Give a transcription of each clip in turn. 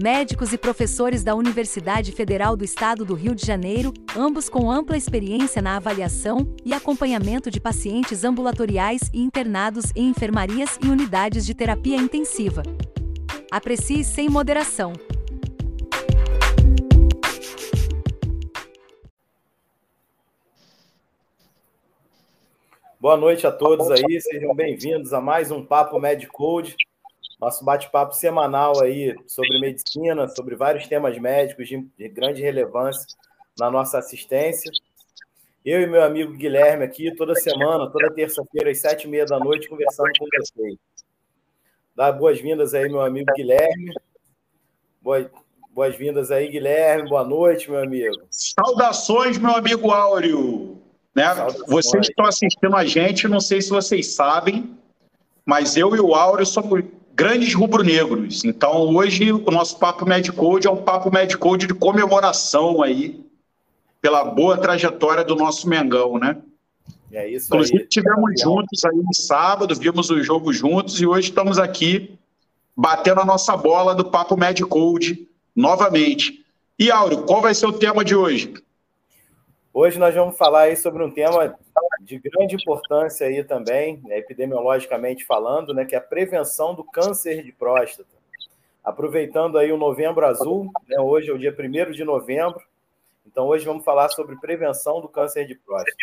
médicos e professores da Universidade Federal do Estado do Rio de Janeiro, ambos com ampla experiência na avaliação e acompanhamento de pacientes ambulatoriais e internados em enfermarias e unidades de terapia intensiva. Aprecie sem moderação. Boa noite a todos aí, sejam bem-vindos a mais um Papo Medicode nosso bate-papo semanal aí sobre medicina, sobre vários temas médicos de, de grande relevância na nossa assistência. Eu e meu amigo Guilherme aqui, toda semana, toda terça-feira, às sete e meia da noite, conversando com vocês. Dá boas-vindas aí, meu amigo Guilherme. Boas-vindas aí, Guilherme. Boa noite, meu amigo. Saudações, meu amigo Áureo. Né? Vocês que estão assistindo a gente, não sei se vocês sabem, mas eu e o Áureo somos grandes rubro-negros. Então, hoje, o nosso Papo Medicode é um Papo Medicode de comemoração aí pela boa trajetória do nosso Mengão, né? É isso Inclusive, aí. tivemos juntos aí no sábado, vimos o jogo juntos e hoje estamos aqui batendo a nossa bola do Papo Medicode novamente. E, Áureo, qual vai ser o tema de hoje? Hoje nós vamos falar aí sobre um tema de grande importância aí também, né, epidemiologicamente falando, né, que é a prevenção do câncer de próstata. Aproveitando aí o Novembro Azul, né, hoje é o dia 1 de novembro, então hoje vamos falar sobre prevenção do câncer de próstata.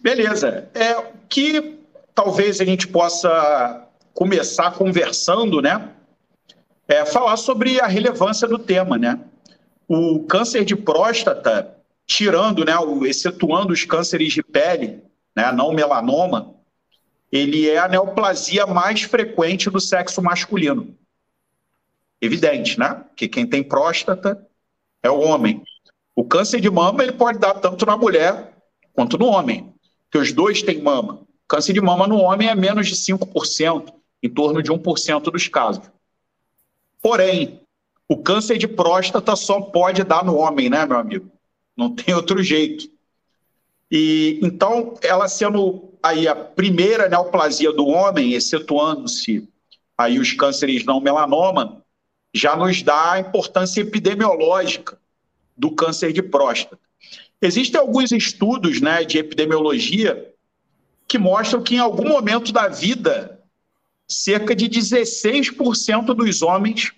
Beleza. É que talvez a gente possa começar conversando, né? É falar sobre a relevância do tema, né? O câncer de próstata tirando, né, excetuando os cânceres de pele, né, não melanoma, ele é a neoplasia mais frequente do sexo masculino. Evidente, né? Que quem tem próstata é o homem. O câncer de mama ele pode dar tanto na mulher quanto no homem, que os dois têm mama. O câncer de mama no homem é menos de 5%, em torno de 1% dos casos. Porém, o câncer de próstata só pode dar no homem, né, meu amigo? Não tem outro jeito. E então, ela sendo aí a primeira neoplasia do homem, excetuando-se aí os cânceres não melanoma, já nos dá a importância epidemiológica do câncer de próstata. Existem alguns estudos né, de epidemiologia que mostram que em algum momento da vida, cerca de 16% dos homens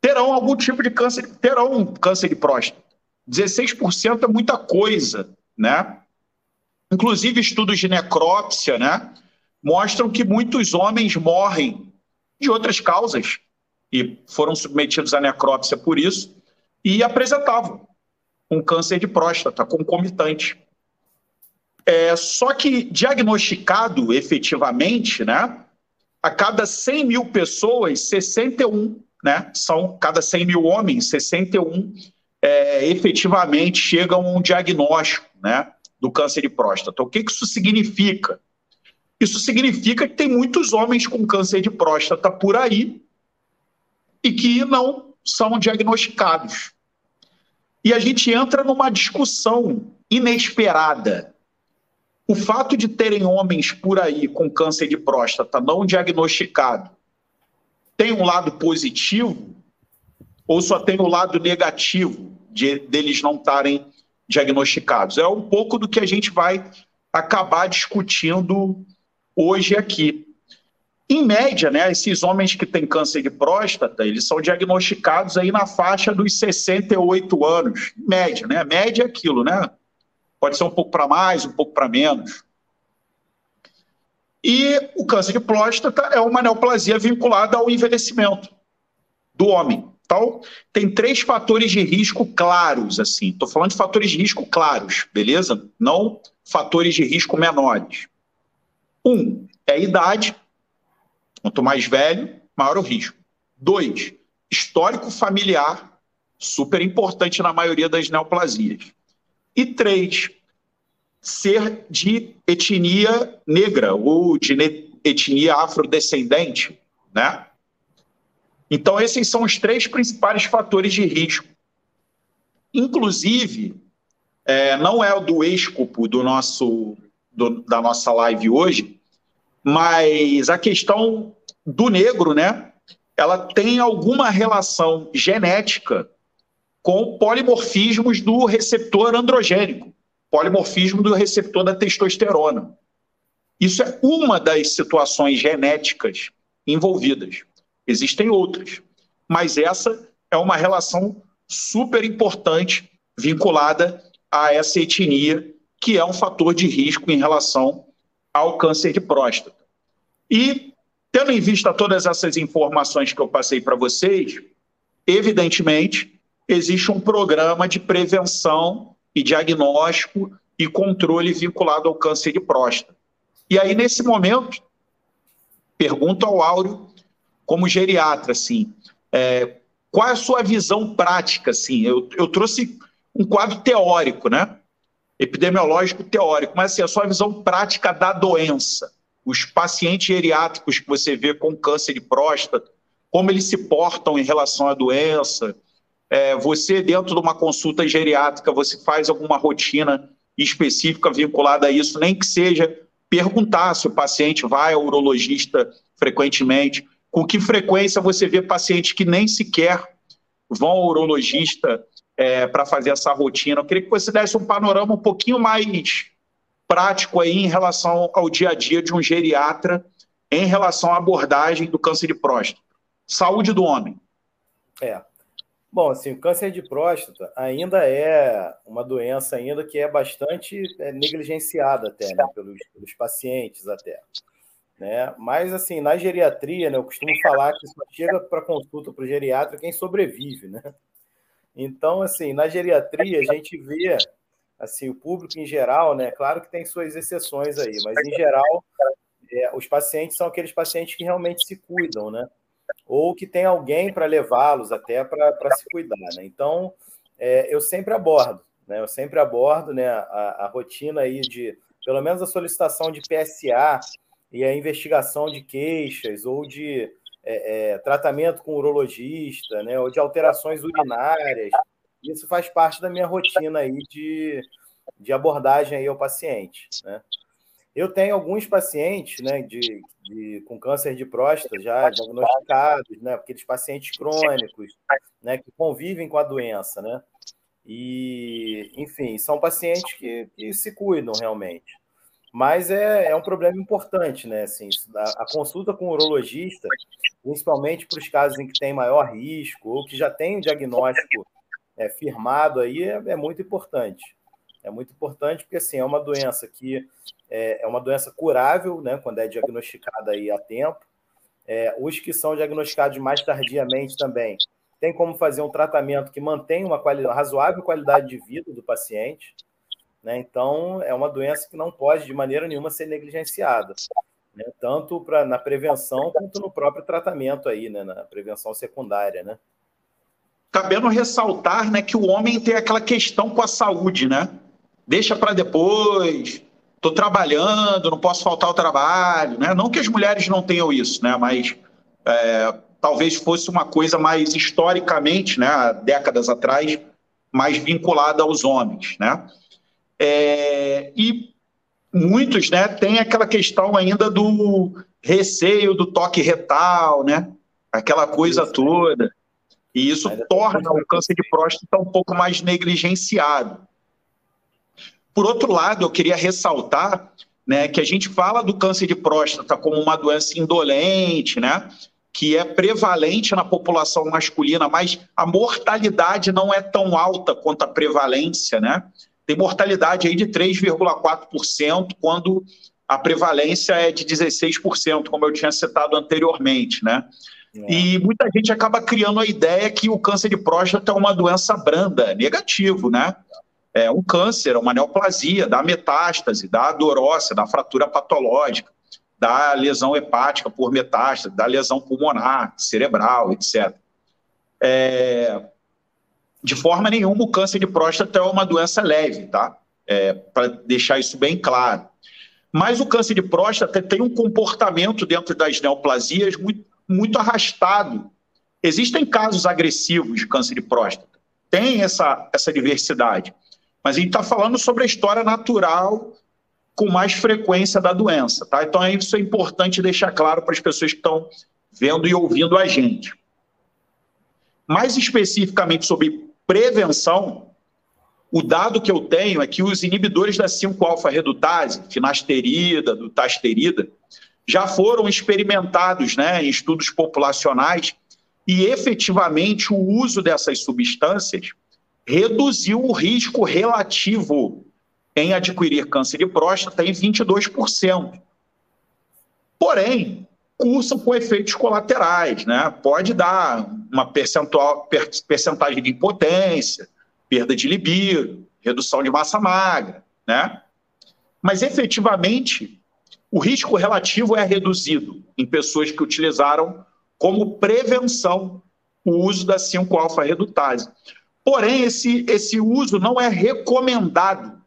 terão algum tipo de câncer, terão um câncer de próstata. 16% é muita coisa, né? Inclusive, estudos de necrópsia, né? Mostram que muitos homens morrem de outras causas e foram submetidos à necrópsia por isso e apresentavam um câncer de próstata concomitante. É, só que diagnosticado efetivamente, né? A cada 100 mil pessoas, 61, né? São cada 100 mil homens, 61 é, efetivamente chegam a um diagnóstico né, do câncer de próstata. O que isso significa? Isso significa que tem muitos homens com câncer de próstata por aí e que não são diagnosticados. E a gente entra numa discussão inesperada. O fato de terem homens por aí com câncer de próstata não diagnosticado tem um lado positivo ou só tem o lado negativo de, deles não estarem diagnosticados? É um pouco do que a gente vai acabar discutindo hoje aqui. Em média, né, esses homens que têm câncer de próstata, eles são diagnosticados aí na faixa dos 68 anos. Em média, né? Média é aquilo, né? Pode ser um pouco para mais, um pouco para menos. E o câncer de próstata é uma neoplasia vinculada ao envelhecimento do homem. Então, tem três fatores de risco claros, assim. Estou falando de fatores de risco claros, beleza? Não fatores de risco menores. Um é a idade. Quanto mais velho, maior o risco. Dois, histórico familiar. super importante na maioria das neoplasias. E três, ser de etnia negra ou de etnia afrodescendente, né? Então, esses são os três principais fatores de risco. Inclusive, é, não é o do escopo do nosso, do, da nossa live hoje, mas a questão do negro, né? Ela tem alguma relação genética com polimorfismos do receptor androgênico, polimorfismo do receptor da testosterona. Isso é uma das situações genéticas envolvidas. Existem outras, mas essa é uma relação super importante vinculada a essa etnia, que é um fator de risco em relação ao câncer de próstata. E, tendo em vista todas essas informações que eu passei para vocês, evidentemente, existe um programa de prevenção e diagnóstico e controle vinculado ao câncer de próstata. E aí, nesse momento, pergunto ao Áureo como geriatra, assim, é, qual é a sua visão prática, assim? Eu, eu trouxe um quadro teórico, né? Epidemiológico teórico, mas assim, a sua visão prática da doença. Os pacientes geriátricos que você vê com câncer de próstata, como eles se portam em relação à doença. É, você, dentro de uma consulta geriátrica, você faz alguma rotina específica vinculada a isso, nem que seja perguntar se o paciente vai ao urologista frequentemente com que frequência você vê pacientes que nem sequer vão ao urologista é, para fazer essa rotina? Eu queria que você desse um panorama um pouquinho mais prático aí em relação ao dia a dia de um geriatra em relação à abordagem do câncer de próstata. Saúde do homem. É. Bom, assim, o câncer de próstata ainda é uma doença ainda que é bastante é, negligenciada até, né, pelos, pelos pacientes até. Né? Mas, assim, na geriatria, né, eu costumo falar que só chega para consulta para o geriatra quem sobrevive, né? Então, assim, na geriatria, a gente vê, assim, o público em geral, né? Claro que tem suas exceções aí, mas, em geral, é, os pacientes são aqueles pacientes que realmente se cuidam, né? Ou que tem alguém para levá-los até para se cuidar, né? Então, é, eu sempre abordo, né? Eu sempre abordo, né, a, a rotina aí de, pelo menos a solicitação de PSA, e a investigação de queixas ou de é, é, tratamento com urologista, né, ou de alterações urinárias. Isso faz parte da minha rotina aí de, de abordagem aí ao paciente. Né? Eu tenho alguns pacientes né, de, de, com câncer de próstata já diagnosticados, né, aqueles pacientes crônicos né, que convivem com a doença. Né? E, enfim, são pacientes que, que se cuidam realmente. Mas é, é um problema importante, né? Assim, a, a consulta com o urologista, principalmente para os casos em que tem maior risco ou que já tem um diagnóstico é, firmado aí, é, é, muito importante. É muito importante porque assim, é uma doença que é, é uma doença curável, né? Quando é diagnosticada aí a tempo. É, os que são diagnosticados mais tardiamente também tem como fazer um tratamento que mantém uma qualidade, razoável qualidade de vida do paciente. Né? Então, é uma doença que não pode, de maneira nenhuma, ser negligenciada, né? tanto pra, na prevenção quanto no próprio tratamento, aí, né? na prevenção secundária. Né? Cabendo ressaltar né, que o homem tem aquela questão com a saúde, né? Deixa para depois, estou trabalhando, não posso faltar ao trabalho, né? Não que as mulheres não tenham isso, né? Mas é, talvez fosse uma coisa mais historicamente, né? Há décadas atrás, mais vinculada aos homens, né? É, e muitos né, têm aquela questão ainda do receio do toque retal, né? aquela coisa isso, toda. E isso torna o câncer de próstata um pouco mais negligenciado. Por outro lado, eu queria ressaltar né, que a gente fala do câncer de próstata como uma doença indolente, né, que é prevalente na população masculina, mas a mortalidade não é tão alta quanto a prevalência, né? Tem mortalidade aí de 3,4%, quando a prevalência é de 16%, como eu tinha citado anteriormente, né? É. E muita gente acaba criando a ideia que o câncer de próstata é uma doença branda, negativo, né? É um câncer, uma neoplasia, dá metástase, dá dorócia, dá fratura patológica, dá lesão hepática por metástase, dá lesão pulmonar, cerebral, etc. É, de forma nenhuma o câncer de próstata é uma doença leve, tá? É, Para deixar isso bem claro. Mas o câncer de próstata tem um comportamento dentro das neoplasias muito, muito arrastado. Existem casos agressivos de câncer de próstata, tem essa, essa diversidade. Mas a gente está falando sobre a história natural com mais frequência da doença, tá? Então isso é importante deixar claro para as pessoas que estão vendo e ouvindo a gente. Mais especificamente sobre prevenção, o dado que eu tenho é que os inibidores da 5-alfa-redutase, finasterida, dutasterida, já foram experimentados né, em estudos populacionais e efetivamente o uso dessas substâncias reduziu o risco relativo em adquirir câncer de próstata em 22%. Porém, cursam com efeitos colaterais, né? Pode dar uma percentual, percentagem de impotência, perda de libido, redução de massa magra, né? Mas efetivamente, o risco relativo é reduzido em pessoas que utilizaram como prevenção o uso da 5-alfa-redutase. Porém, esse, esse uso não é recomendado,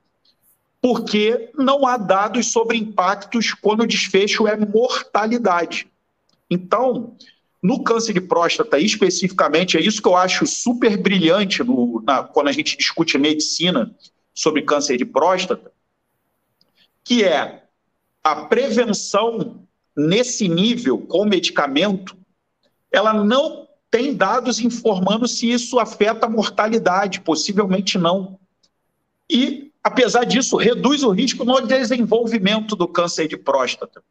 porque não há dados sobre impactos quando o desfecho é mortalidade. Então, no câncer de próstata, especificamente, é isso que eu acho super brilhante no, na, quando a gente discute medicina sobre câncer de próstata, que é a prevenção nesse nível com medicamento, ela não tem dados informando se isso afeta a mortalidade, possivelmente não. E, apesar disso, reduz o risco no desenvolvimento do câncer de próstata.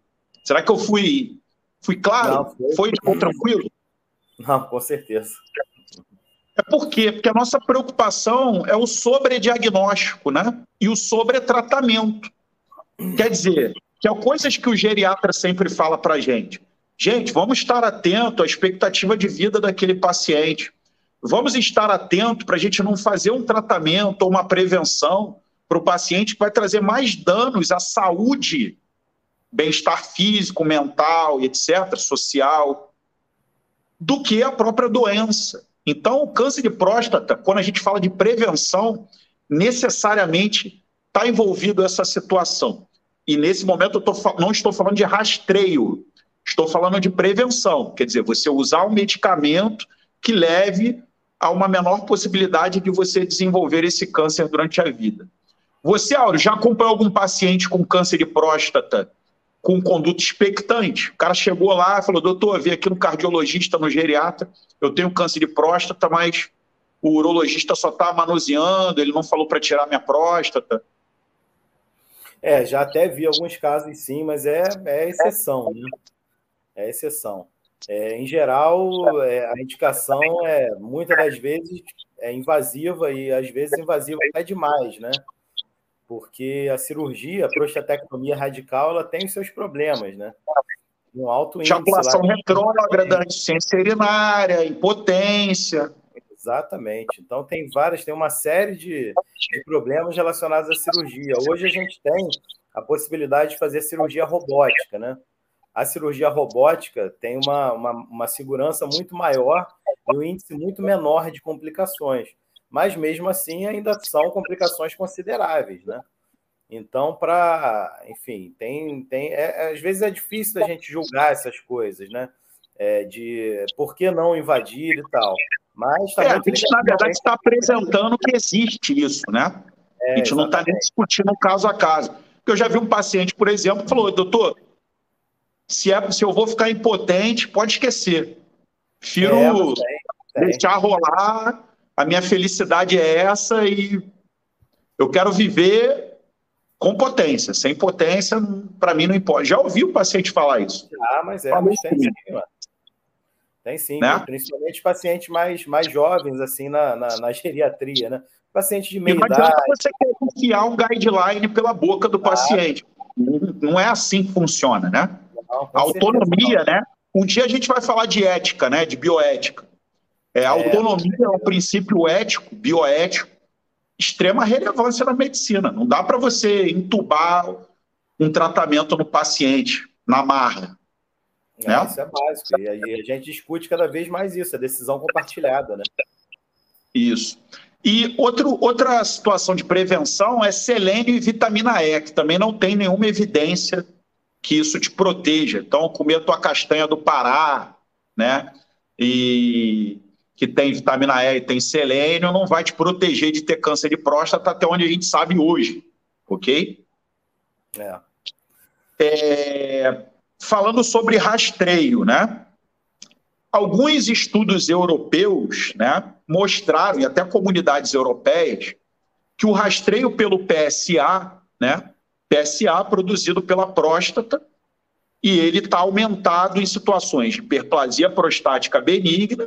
Será que eu fui Fui claro? Não, foi, foi tranquilo? Não, com certeza. É por quê? Porque a nossa preocupação é o sobrediagnóstico, né? E o sobretratamento. Quer dizer, que é coisas que o geriatra sempre fala para gente. Gente, vamos estar atento à expectativa de vida daquele paciente. Vamos estar atento para a gente não fazer um tratamento ou uma prevenção para o paciente que vai trazer mais danos à saúde bem-estar físico, mental, etc., social, do que a própria doença. Então, o câncer de próstata, quando a gente fala de prevenção, necessariamente está envolvido essa situação. E nesse momento eu tô, não estou falando de rastreio, estou falando de prevenção, quer dizer, você usar um medicamento que leve a uma menor possibilidade de você desenvolver esse câncer durante a vida. Você, Auro, já acompanhou algum paciente com câncer de próstata com conduta expectante. O cara chegou lá e falou: doutor, vim aqui no cardiologista, no geriatra, eu tenho câncer de próstata, mas o urologista só está manuseando, ele não falou para tirar minha próstata. É, já até vi alguns casos sim, mas é, é exceção, né? É exceção. É, em geral, é, a indicação é muitas das vezes é invasiva e às vezes invasiva é demais, né? Porque a cirurgia, a prostatectomia radical, ela tem os seus problemas, né? Um alto índice. Ejaculação retrógrada, insuficiência urinária, impotência. Exatamente. Então tem várias, tem uma série de, de problemas relacionados à cirurgia. Hoje a gente tem a possibilidade de fazer cirurgia robótica, né? A cirurgia robótica tem uma, uma, uma segurança muito maior e um índice muito menor de complicações mas mesmo assim ainda são complicações consideráveis, né? Então, para, enfim, tem, tem, é, às vezes é difícil da gente julgar essas coisas, né? É, de por que não invadir e tal. Mas tá é, a gente, na verdade, está apresentando que existe isso, né? É, a gente não está nem discutindo caso a caso. Porque eu já vi um paciente, por exemplo, que falou, doutor, se, é, se eu vou ficar impotente, pode esquecer. Prefiro é, deixar rolar a minha felicidade é essa e eu quero viver com potência. Sem potência, para mim não importa. Já ouvi o paciente falar isso. Ah, mas é, mas tem sim, mano. Tem sim, né? principalmente pacientes mais, mais jovens, assim, na, na, na geriatria, né? Paciente de meia idade. você quer enfiar um guideline pela boca do paciente. Não é assim que funciona, né? Não, a autonomia, né? Um dia a gente vai falar de ética, né? De bioética. É, a autonomia é um princípio ético, bioético, extrema relevância na medicina. Não dá para você entubar um tratamento no paciente, na marra. É, né? Isso é básico. E a gente discute cada vez mais isso, a decisão compartilhada, né? Isso. E outro, outra situação de prevenção é selênio e vitamina E, que também não tem nenhuma evidência que isso te proteja. Então, comer a tua castanha do Pará, né? E que tem vitamina E e tem selênio, não vai te proteger de ter câncer de próstata até onde a gente sabe hoje, ok? É. é falando sobre rastreio, né? Alguns estudos europeus, né, mostraram, e até comunidades europeias, que o rastreio pelo PSA, né, PSA produzido pela próstata, e ele está aumentado em situações de hiperplasia prostática benigna,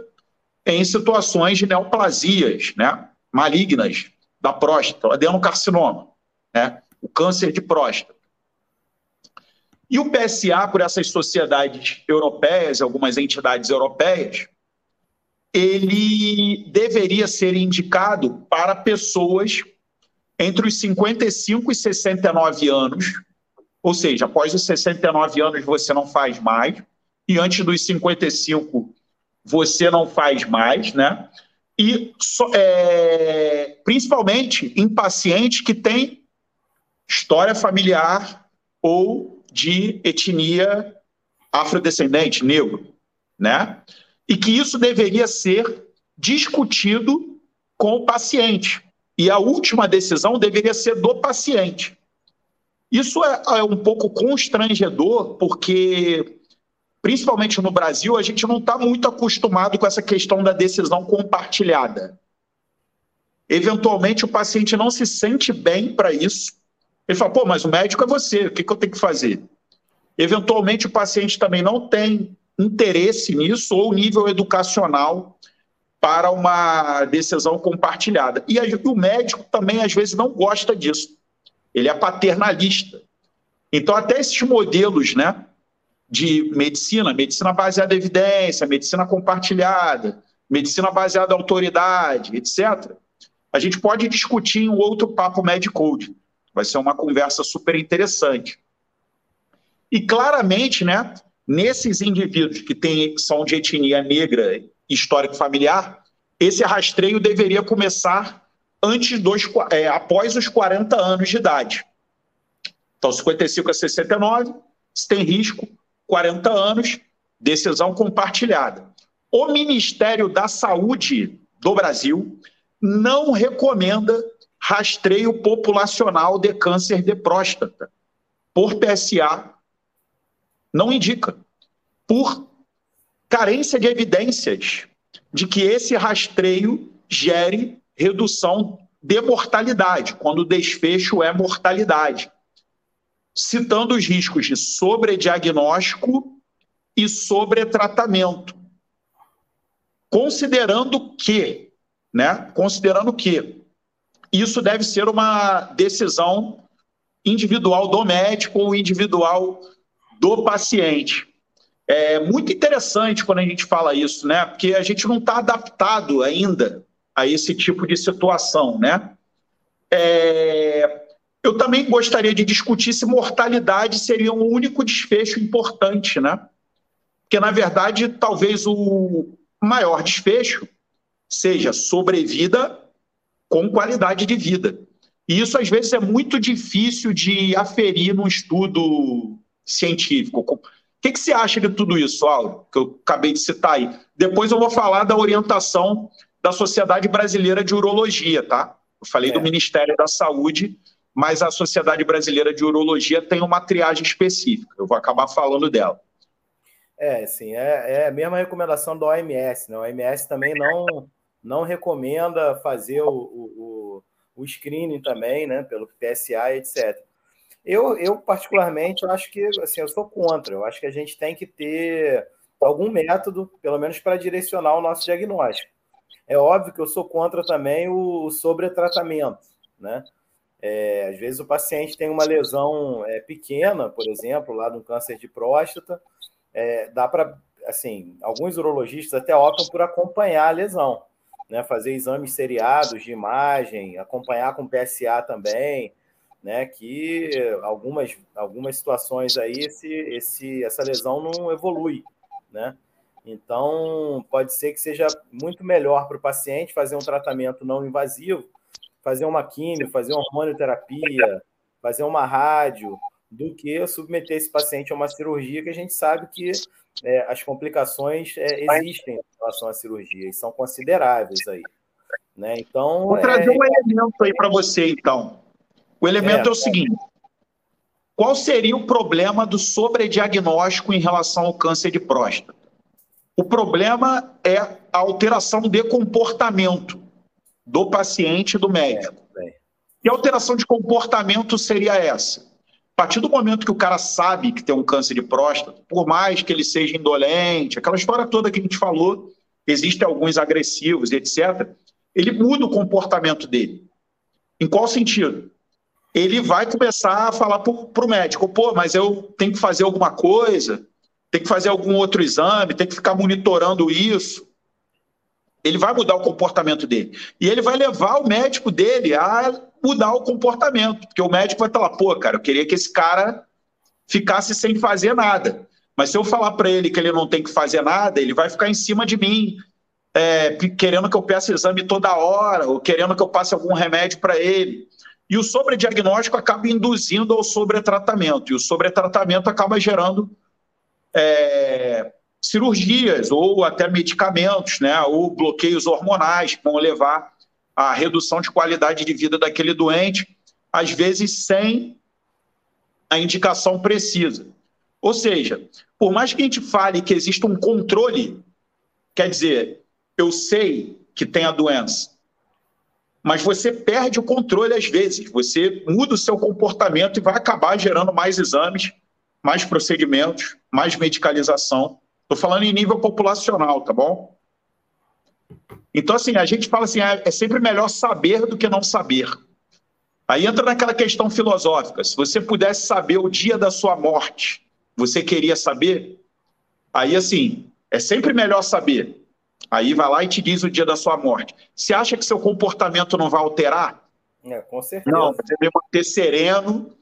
em situações de neoplasias, né, malignas da próstata, adenocarcinoma, né, o câncer de próstata. E o PSA, por essas sociedades europeias, algumas entidades europeias, ele deveria ser indicado para pessoas entre os 55 e 69 anos, ou seja, após os 69 anos você não faz mais, e antes dos 55 você não faz mais, né? E é, principalmente em pacientes que têm história familiar ou de etnia afrodescendente, negro, né? E que isso deveria ser discutido com o paciente. E a última decisão deveria ser do paciente. Isso é, é um pouco constrangedor, porque, principalmente no Brasil, a gente não está muito acostumado com essa questão da decisão compartilhada. Eventualmente, o paciente não se sente bem para isso, ele fala, pô, mas o médico é você, o que, que eu tenho que fazer? Eventualmente, o paciente também não tem interesse nisso ou nível educacional para uma decisão compartilhada. E o médico também, às vezes, não gosta disso. Ele é paternalista. Então, até esses modelos né, de medicina, medicina baseada em evidência, medicina compartilhada, medicina baseada em autoridade, etc., a gente pode discutir em um outro papo Medicode. Vai ser uma conversa super interessante. E claramente, né, nesses indivíduos que têm, são de etnia negra histórico familiar, esse rastreio deveria começar antes dos, é, após os 40 anos de idade. Então, 55 a 69, se tem risco, 40 anos, decisão compartilhada. O Ministério da Saúde do Brasil não recomenda rastreio populacional de câncer de próstata. Por PSA não indica, por carência de evidências de que esse rastreio gere redução de mortalidade, quando o desfecho é mortalidade, citando os riscos de sobrediagnóstico e sobretratamento. Considerando que, né, considerando que isso deve ser uma decisão individual do médico ou individual do paciente. É muito interessante quando a gente fala isso, né? Porque a gente não está adaptado ainda a esse tipo de situação, né? É... Eu também gostaria de discutir se mortalidade seria um único desfecho importante, né? Porque, na verdade, talvez o maior desfecho seja sobrevida com qualidade de vida. E isso, às vezes, é muito difícil de aferir num estudo científico. O que, que você acha de tudo isso, Auro, que eu acabei de citar aí? Depois eu vou falar da orientação da Sociedade Brasileira de Urologia, tá? Eu falei é. do Ministério da Saúde, mas a Sociedade Brasileira de Urologia tem uma triagem específica. Eu vou acabar falando dela. É, sim, é, é a mesma recomendação da OMS, né? A OMS também não não recomenda fazer o, o, o screening também, né, pelo PSA, etc. Eu, eu particularmente, eu acho que, assim, eu sou contra. Eu acho que a gente tem que ter algum método, pelo menos para direcionar o nosso diagnóstico. É óbvio que eu sou contra também o, o sobretratamento, né? É, às vezes o paciente tem uma lesão é, pequena, por exemplo, lá no câncer de próstata, é, dá para, assim, alguns urologistas até optam por acompanhar a lesão né, fazer exames seriados de imagem, acompanhar com PSA também, né, que algumas, algumas situações aí esse, esse, essa lesão não evolui, né? Então, pode ser que seja muito melhor para o paciente fazer um tratamento não invasivo, fazer uma químio, fazer uma hormonioterapia, fazer uma rádio, do que submeter esse paciente a uma cirurgia que a gente sabe que é, as complicações é, existem em relação à cirurgia e são consideráveis aí. Né? Então, Vou trazer é... um elemento aí para você, então. O elemento é, é o seguinte: qual seria o problema do sobrediagnóstico em relação ao câncer de próstata? O problema é a alteração de comportamento do paciente e do médico. É, e a alteração de comportamento seria essa? A partir do momento que o cara sabe que tem um câncer de próstata, por mais que ele seja indolente, aquela história toda que a gente falou, existem alguns agressivos, etc., ele muda o comportamento dele. Em qual sentido? Ele vai começar a falar para o médico: pô, mas eu tenho que fazer alguma coisa, tenho que fazer algum outro exame, tenho que ficar monitorando isso. Ele vai mudar o comportamento dele. E ele vai levar o médico dele a mudar o comportamento, porque o médico vai falar: pô, cara, eu queria que esse cara ficasse sem fazer nada. Mas se eu falar para ele que ele não tem que fazer nada, ele vai ficar em cima de mim, é, querendo que eu peça exame toda hora, ou querendo que eu passe algum remédio para ele. E o sobrediagnóstico acaba induzindo ao sobretratamento, e o sobretratamento acaba gerando é, cirurgias ou até medicamentos, né, ou bloqueios hormonais que vão levar à redução de qualidade de vida daquele doente, às vezes sem a indicação precisa. Ou seja, por mais que a gente fale que existe um controle, quer dizer, eu sei que tem a doença, mas você perde o controle às vezes, você muda o seu comportamento e vai acabar gerando mais exames, mais procedimentos, mais medicalização. Estou falando em nível populacional, tá bom? Então, assim, a gente fala assim, ah, é sempre melhor saber do que não saber. Aí entra naquela questão filosófica. Se você pudesse saber o dia da sua morte, você queria saber? Aí, assim, é sempre melhor saber. Aí vai lá e te diz o dia da sua morte. Você acha que seu comportamento não vai alterar? É, com certeza. Não, você deve manter sereno.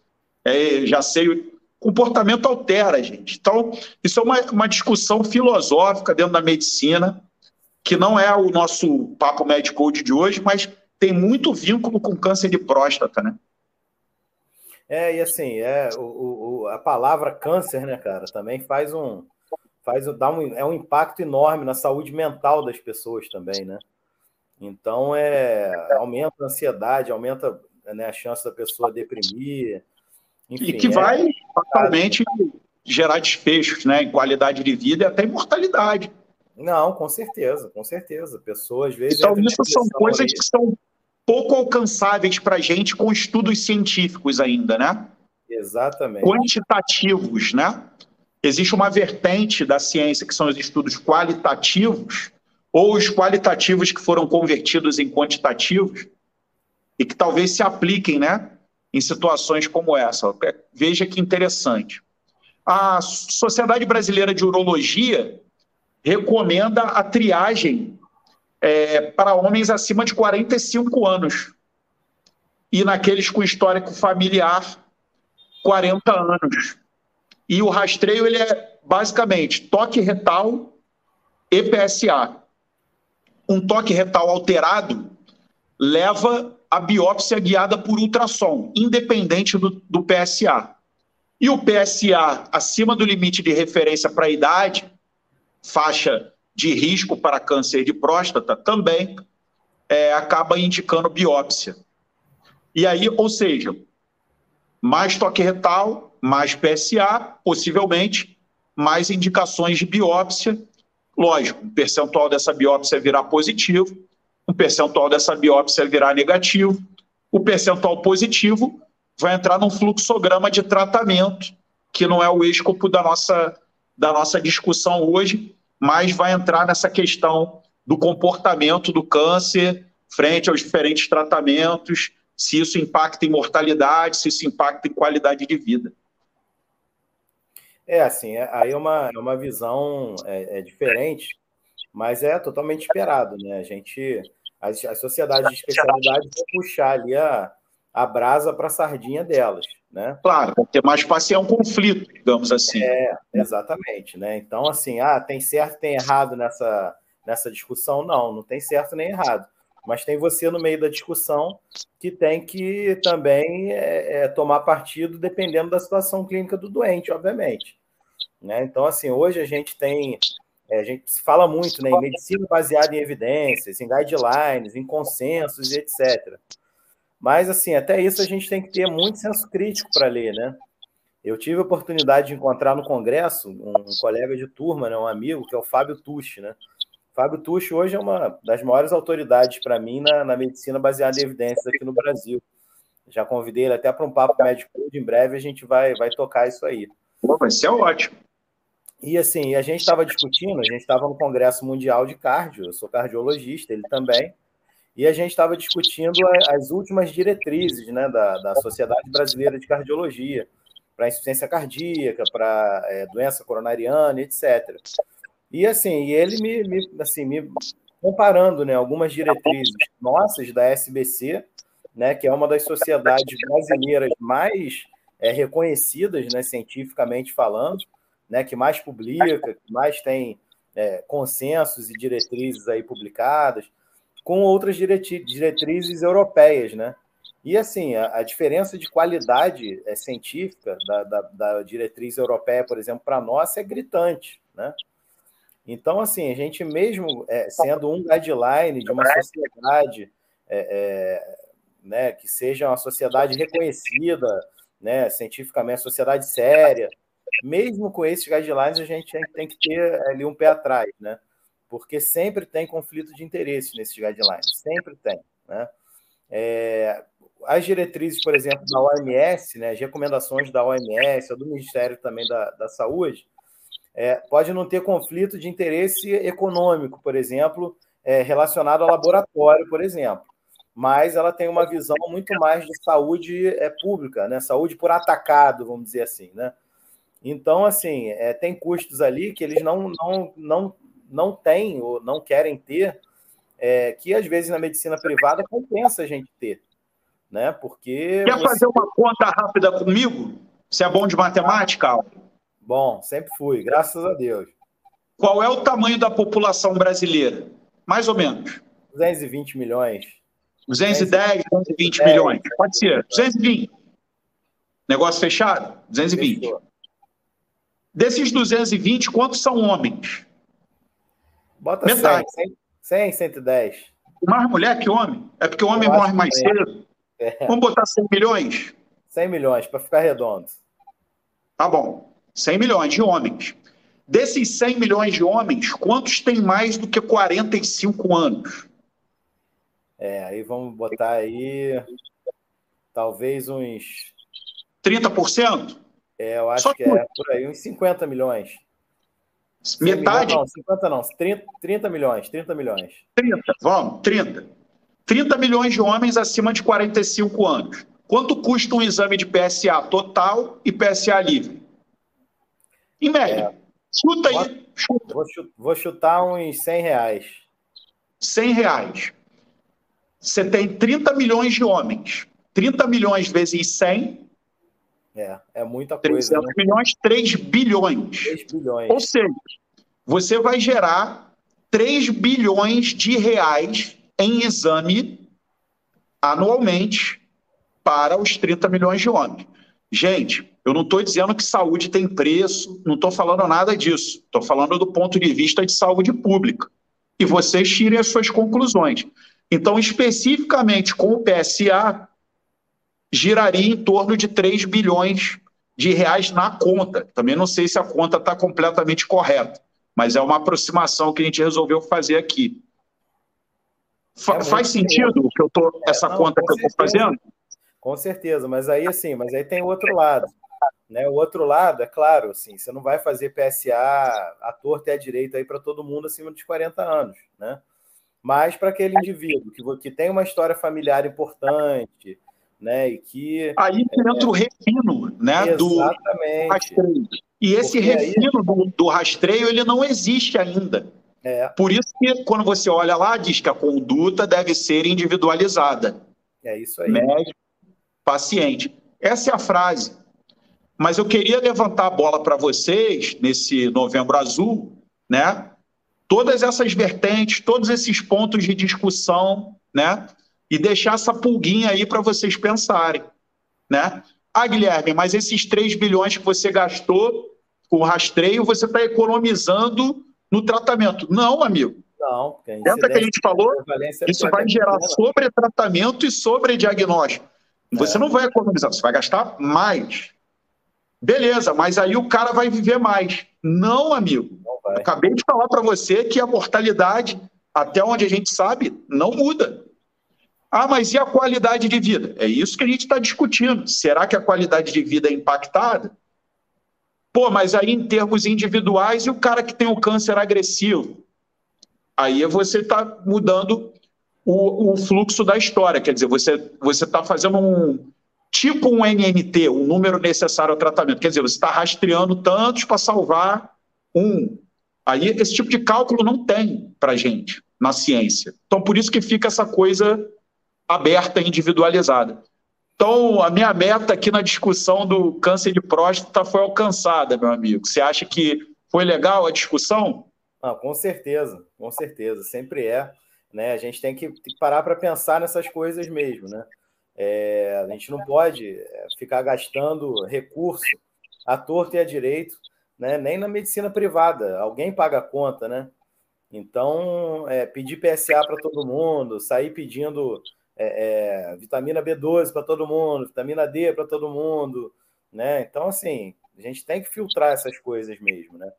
É, já sei. Comportamento altera, gente. Então, isso é uma, uma discussão filosófica dentro da medicina, que não é o nosso papo médico de hoje, mas tem muito vínculo com câncer de próstata, né? É, e assim, é, o, o, a palavra câncer, né, cara, também faz um, faz dá um, é um impacto enorme na saúde mental das pessoas também, né? Então é aumenta a ansiedade, aumenta né, a chance da pessoa deprimir. Enfim, e que é vai fatalmente gerar desfechos, né, em qualidade de vida e até imortalidade. Não, com certeza, com certeza. Pessoas às vezes. Então, isso são coisas aí. que são pouco alcançáveis para a gente com estudos científicos ainda, né? Exatamente. Quantitativos, né? Existe uma vertente da ciência que são os estudos qualitativos, ou os qualitativos que foram convertidos em quantitativos, e que talvez se apliquem né, em situações como essa. Veja que interessante. A Sociedade Brasileira de Urologia recomenda a triagem é, para homens acima de 45 anos. E naqueles com histórico familiar, 40 anos. E o rastreio ele é basicamente toque retal PSA. Um toque retal alterado leva a biópsia guiada por ultrassom, independente do, do PSA. E o PSA acima do limite de referência para a idade, faixa de risco para câncer de próstata, também é, acaba indicando biópsia. E aí, ou seja, mais toque retal, mais PSA, possivelmente mais indicações de biópsia. Lógico, um percentual dessa biópsia virar positivo, um percentual dessa biópsia virar negativo. O percentual positivo vai entrar num fluxograma de tratamento, que não é o escopo da nossa, da nossa discussão hoje, mas vai entrar nessa questão do comportamento do câncer frente aos diferentes tratamentos, se isso impacta em mortalidade, se isso impacta em qualidade de vida. É, assim, é, aí é uma, é uma visão é, é diferente, mas é totalmente esperado, né? A gente, as, as sociedades de especialidade vão puxar ali a, a brasa para a sardinha delas. Né? Claro, ter mais paciência é um conflito, digamos assim. É, exatamente. Né? Então, assim, ah, tem certo tem errado nessa, nessa discussão? Não, não tem certo nem errado. Mas tem você no meio da discussão que tem que também é, é, tomar partido dependendo da situação clínica do doente, obviamente. Né? Então, assim, hoje a gente tem. É, a gente fala muito né, em medicina baseada em evidências, em guidelines, em consensos e etc. Mas, assim, até isso a gente tem que ter muito senso crítico para ler, né? Eu tive a oportunidade de encontrar no congresso um colega de turma, né, um amigo, que é o Fábio Tucci, né? Fábio Tucci hoje é uma das maiores autoridades para mim na, na, medicina baseada em evidências aqui no Brasil. Já convidei ele até para um papo médico em breve a gente vai, vai tocar isso aí. Pô, vai ser ótimo. E assim, a gente estava discutindo, a gente estava no Congresso Mundial de Cardio, eu sou cardiologista, ele também, e a gente estava discutindo as últimas diretrizes né, da, da Sociedade Brasileira de Cardiologia, para insuficiência cardíaca, para é, doença coronariana, etc. E assim, e ele me, me, assim, me comparando né, algumas diretrizes nossas da SBC, né, que é uma das sociedades brasileiras mais é, reconhecidas né, cientificamente falando, né, que mais publica, que mais tem é, consensos e diretrizes aí publicadas, com outras diretrizes europeias, né? E assim, a, a diferença de qualidade é, científica da, da, da diretriz europeia, por exemplo, para nós é gritante, né? Então, assim, a gente mesmo é, sendo um guideline de uma sociedade é, é, né, que seja uma sociedade reconhecida né, cientificamente, sociedade séria, mesmo com esses guidelines, a gente tem que ter ali um pé atrás, né? Porque sempre tem conflito de interesse nesses guidelines, sempre tem, né? É, as diretrizes, por exemplo, da OMS, né, as recomendações da OMS, do Ministério também da, da Saúde, é, pode não ter conflito de interesse econômico, por exemplo, é, relacionado ao laboratório, por exemplo. Mas ela tem uma visão muito mais de saúde é, pública, né? saúde por atacado, vamos dizer assim. Né? Então, assim, é, tem custos ali que eles não, não, não, não têm ou não querem ter, é, que às vezes na medicina privada compensa a gente ter. Né? Porque. Quer você... fazer uma conta rápida comigo? Você é bom de matemática, Aldo? Bom, sempre fui, graças a Deus. Qual é o tamanho da população brasileira? Mais ou menos. 220 milhões. 210, 220 10, milhões. Pode ser. 220. Negócio fechado? 220. Fechou. Desses 220, quantos são homens? Bota Metade. 100, 100, 110. Mais mulher que homem? É porque o homem morre mais cedo? É. Vamos botar 100 milhões? 100 milhões, para ficar redondo. Tá bom. 100 milhões de homens. Desses 100 milhões de homens, quantos têm mais do que 45 anos? É, aí vamos botar aí talvez uns 30%? É, eu acho Só que, que é por aí, uns 50 milhões. Metade? Milhões, não, 50 não, 30, 30 milhões, 30 milhões. 30, vamos, 30. 30 milhões de homens acima de 45 anos. Quanto custa um exame de PSA total e PSA livre? Em média. É. Chuta aí. Chuta. Vou, vou chutar uns 100 reais. 100 reais. Você tem 30 milhões de homens. 30 milhões vezes 100. É, é muita coisa. 300 né? milhões, 3 bilhões. 3 bilhões. Ou seja, você vai gerar 3 bilhões de reais em exame anualmente para os 30 milhões de homens. Gente, eu não estou dizendo que saúde tem preço, não estou falando nada disso. Estou falando do ponto de vista de saúde pública. E vocês tirem as suas conclusões. Então, especificamente com o PSA, giraria em torno de 3 bilhões de reais na conta. Também não sei se a conta está completamente correta, mas é uma aproximação que a gente resolveu fazer aqui. É faz sentido que eu tô, essa é, não, conta que eu estou fazendo? Com certeza, mas aí assim, mas aí tem outro lado. Né? O outro lado, é claro, assim, você não vai fazer PSA ator ter direito aí para todo mundo acima dos 40 anos, né? Mas para aquele indivíduo que, que tem uma história familiar importante, né? E que. Aí entra é, o refino, né? Exatamente. Do rastreio. E esse Porque refino aí... do, do, rastreio ele não existe ainda. É. Por isso que quando você olha lá, diz que a conduta deve ser individualizada. É isso aí. Médico paciente. Essa é a frase. Mas eu queria levantar a bola para vocês nesse novembro azul, né? Todas essas vertentes, todos esses pontos de discussão, né? E deixar essa pulguinha aí para vocês pensarem, né? Ah, Guilherme, mas esses 3 bilhões que você gastou com rastreio, você está economizando no tratamento. Não, amigo. Não, porque Lembra que a gente falou? Isso vai gerar sobre-tratamento e sobre-diagnóstico. Você é. não vai economizar, você vai gastar mais. Beleza, mas aí o cara vai viver mais. Não, amigo. Não Acabei de falar para você que a mortalidade, até onde a gente sabe, não muda. Ah, mas e a qualidade de vida? É isso que a gente está discutindo. Será que a qualidade de vida é impactada? Pô, mas aí em termos individuais, e o cara que tem o câncer agressivo? Aí você está mudando o, o, fluxo da história. Quer dizer, você está fazendo um tipo um NNT, um número necessário ao tratamento. Quer dizer, você está rastreando tantos para salvar um. Aí esse tipo de cálculo não tem para gente na ciência. Então, por isso que fica essa coisa aberta, individualizada. Então, a minha meta aqui na discussão do câncer de próstata foi alcançada, meu amigo. Você acha que foi legal a discussão? Ah, com certeza, com certeza, sempre é. Né? A gente tem que, tem que parar para pensar nessas coisas mesmo, né? É, a gente não pode é, ficar gastando recurso à torta e à direito, né? nem na medicina privada. Alguém paga a conta, né? Então, é, pedir PSA para todo mundo, sair pedindo é, é, vitamina B12 para todo mundo, vitamina D para todo mundo, né? Então, assim, a gente tem que filtrar essas coisas mesmo, né?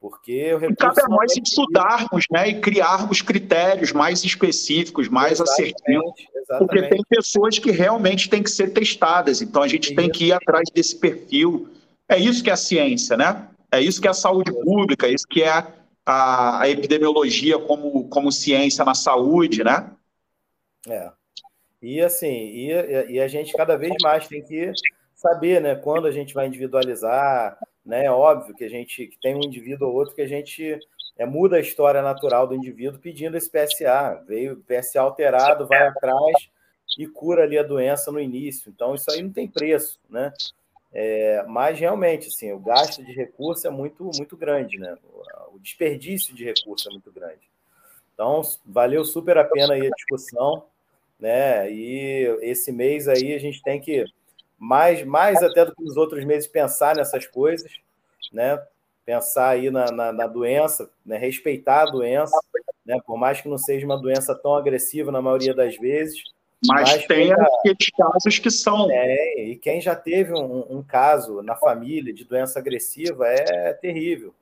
Porque o recurso. Cabe a nós estudarmos né, e criarmos critérios mais específicos, mais exatamente, assertivos. Exatamente. Porque tem pessoas que realmente têm que ser testadas, então a gente tem que ir atrás desse perfil. É isso que é a ciência, né? É isso que é a saúde pública, é isso que é a, a epidemiologia como, como ciência na saúde, né? É. E assim, e, e a gente cada vez mais tem que saber, né, quando a gente vai individualizar, né? É óbvio que a gente que tem um indivíduo ou outro que a gente é, muda a história natural do indivíduo pedindo esse PSA. Veio PSA alterado, vai atrás e cura ali a doença no início. Então, isso aí não tem preço, né? É, mas realmente, assim, o gasto de recurso é muito, muito grande, né? O desperdício de recurso é muito grande. Então, valeu super a pena aí a discussão né? E esse mês aí a gente tem que mais, mais até do que os outros meses pensar nessas coisas, né? Pensar aí na, na, na doença, né? respeitar a doença, né? Por mais que não seja uma doença tão agressiva na maioria das vezes. Mas, mas tem já, aqueles casos que são. É, e quem já teve um, um caso na família de doença agressiva é terrível,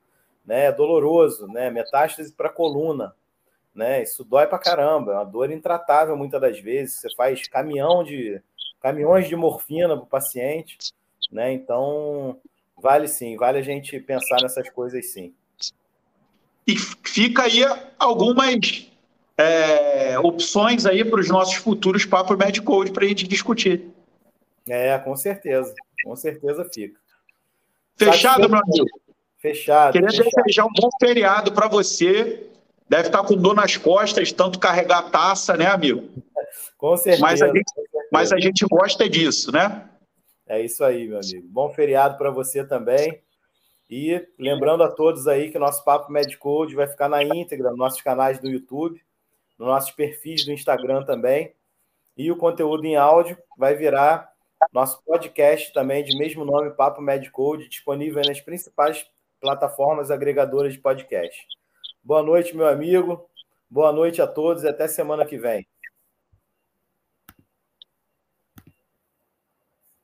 né? É doloroso, né? Metástase para coluna, né? Isso dói pra caramba, é uma dor intratável muitas das vezes. Você faz caminhão de caminhões de morfina para o paciente, né? Então vale sim, vale a gente pensar nessas coisas sim. E fica aí algumas é, opções aí para os nossos futuros papos Code para a gente discutir. É, com certeza, com certeza fica. Fechado, meu amigo? Fechado. Queria fechado. desejar um bom feriado para você Deve estar com dor nas costas, tanto carregar a taça, né, amigo? Com certeza. Mas a gente, mas a gente gosta disso, né? É isso aí, meu amigo. Bom feriado para você também. E lembrando a todos aí que o nosso Papo Medicode vai ficar na íntegra nos nossos canais do YouTube, nos nossos perfis do Instagram também. E o conteúdo em áudio vai virar nosso podcast também de mesmo nome, Papo Medicode, disponível nas principais plataformas agregadoras de podcast. Boa noite, meu amigo. Boa noite a todos e até semana que vem.